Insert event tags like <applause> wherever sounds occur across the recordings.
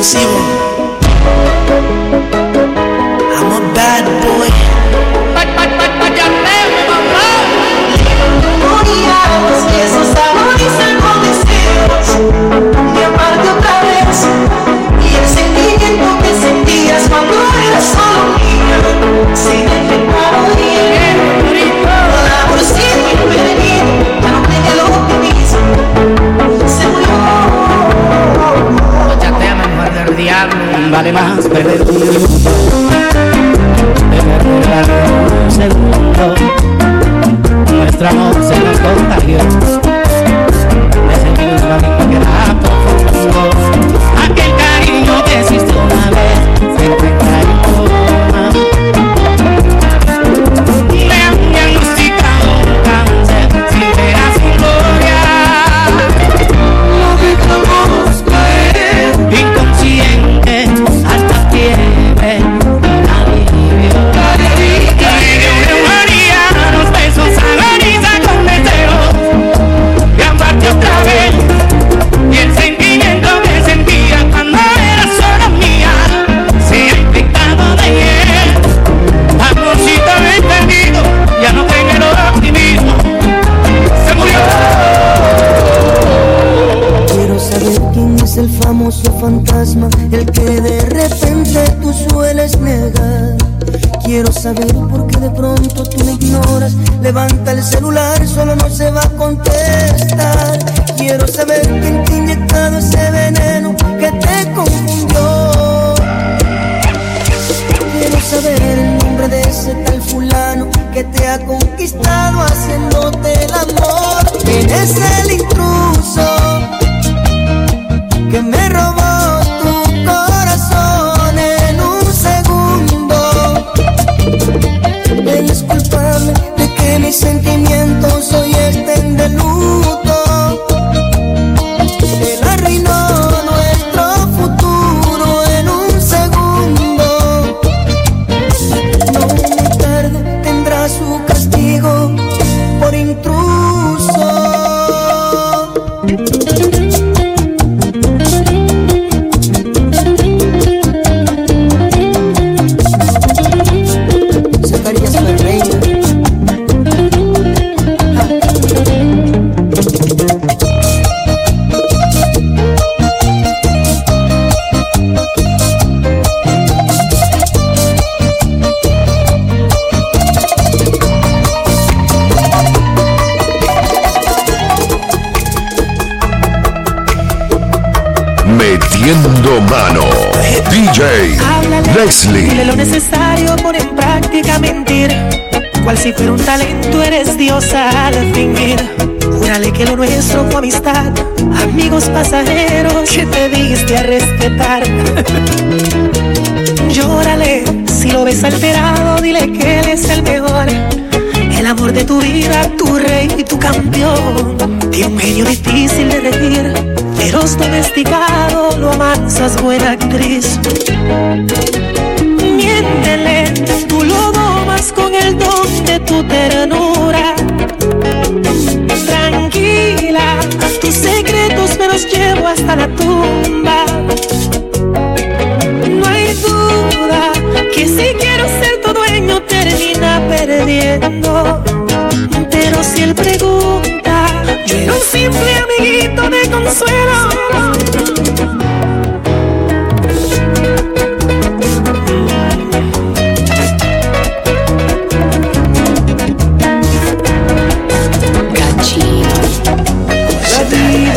impossível. Fantasma, el que de repente tú sueles negar. Quiero saber por qué de pronto tú me ignoras. Levanta el celular, solo no se va a contestar. Quiero saber quién te ha inyectado ese veneno que te confundió. Quiero saber el nombre de ese tal fulano que te ha conquistado haciéndote el amor. ¿Quién es el intruso que me robó? Dile lo necesario, pon en práctica mentir. Cual si fuera un talento, eres diosa al fingir. Júrale que lo nuestro fue amistad, amigos pasajeros que te diste a respetar. <laughs> Llórale, si lo ves alterado, dile que él es el mejor. El amor de tu vida, tu rey y tu campeón. Tiene un medio difícil de decir Feroz domesticado, lo amansas, buena actriz. Tú lo domas con el don de tu ternura. Tranquila, tus secretos me los llevo hasta la tumba.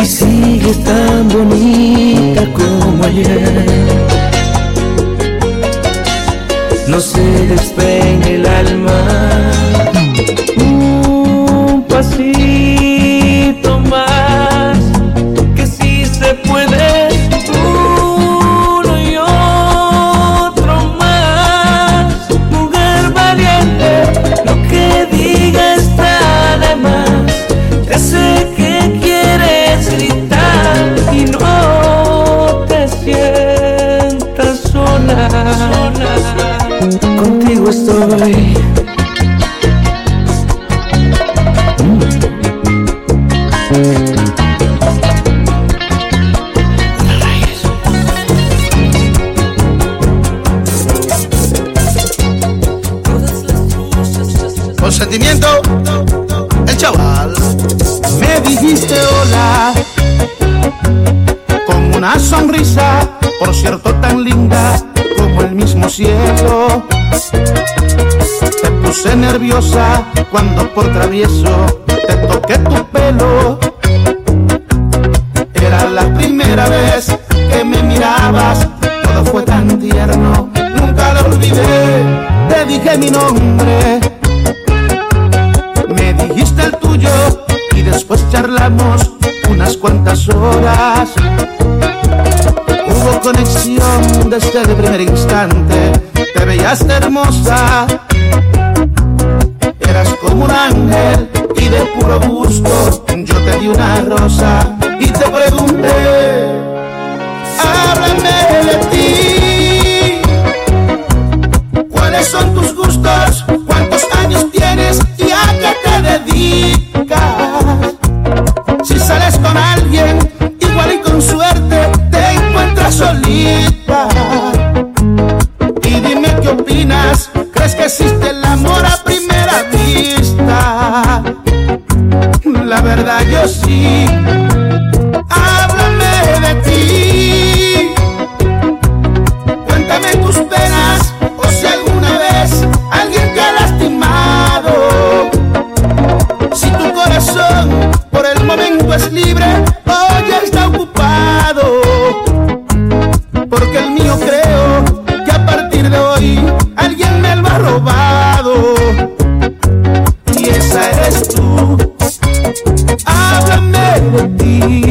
Y sigue tan bonita como ayer. contigo estoy. Consentimiento, el chaval. Me dijiste hola con una sonrisa, por cierto tan linda como el mismo cielo. Te puse nerviosa cuando por travieso te toqué tu pelo. Era la primera vez que me mirabas, todo fue tan tierno, nunca lo olvidé. Te dije mi nombre, me dijiste el tuyo y después charlamos unas cuantas horas. Hubo conexión desde el primer instante te veías hermosa. Eras como un ángel y de puro gusto yo te di una rosa. verdad yo sí. ti.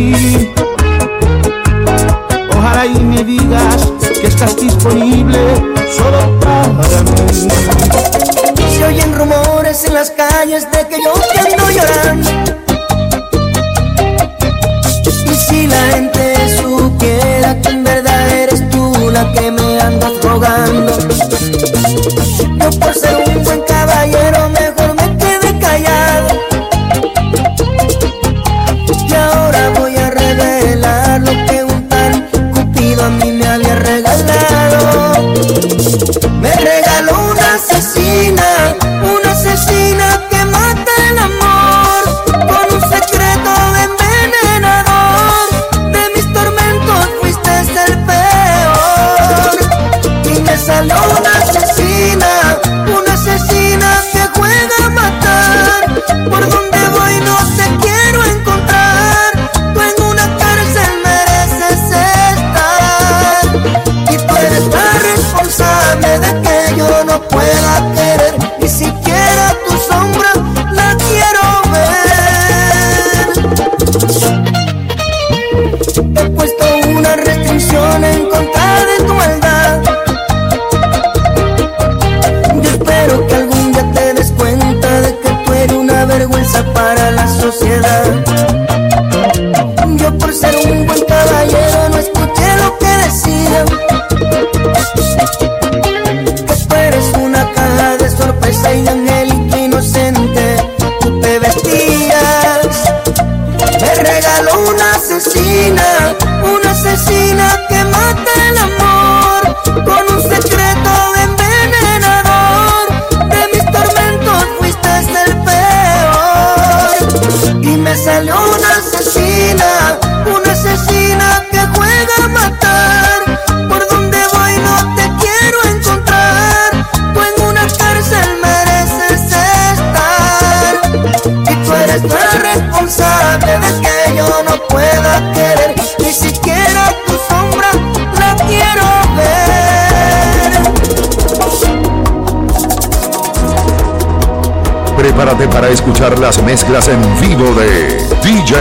para escuchar las mezclas en vivo de DJ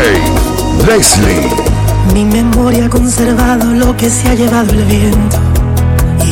Leslie. Mi memoria ha conservado lo que se ha llevado el viento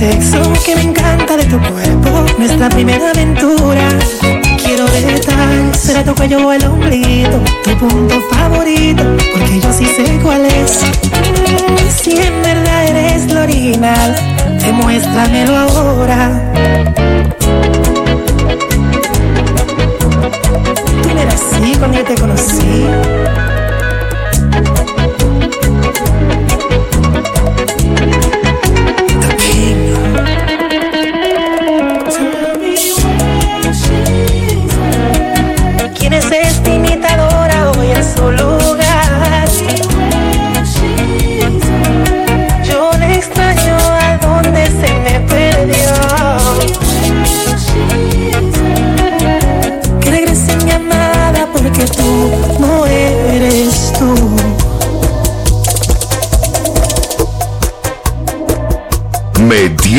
Sexo, que me encanta de tu cuerpo, nuestra primera aventura. Quiero detalles, será tu cuello o el ombliguito, tu punto favorito, porque yo sí sé cuál es. Si en verdad eres lo original, demuéstramelo ahora.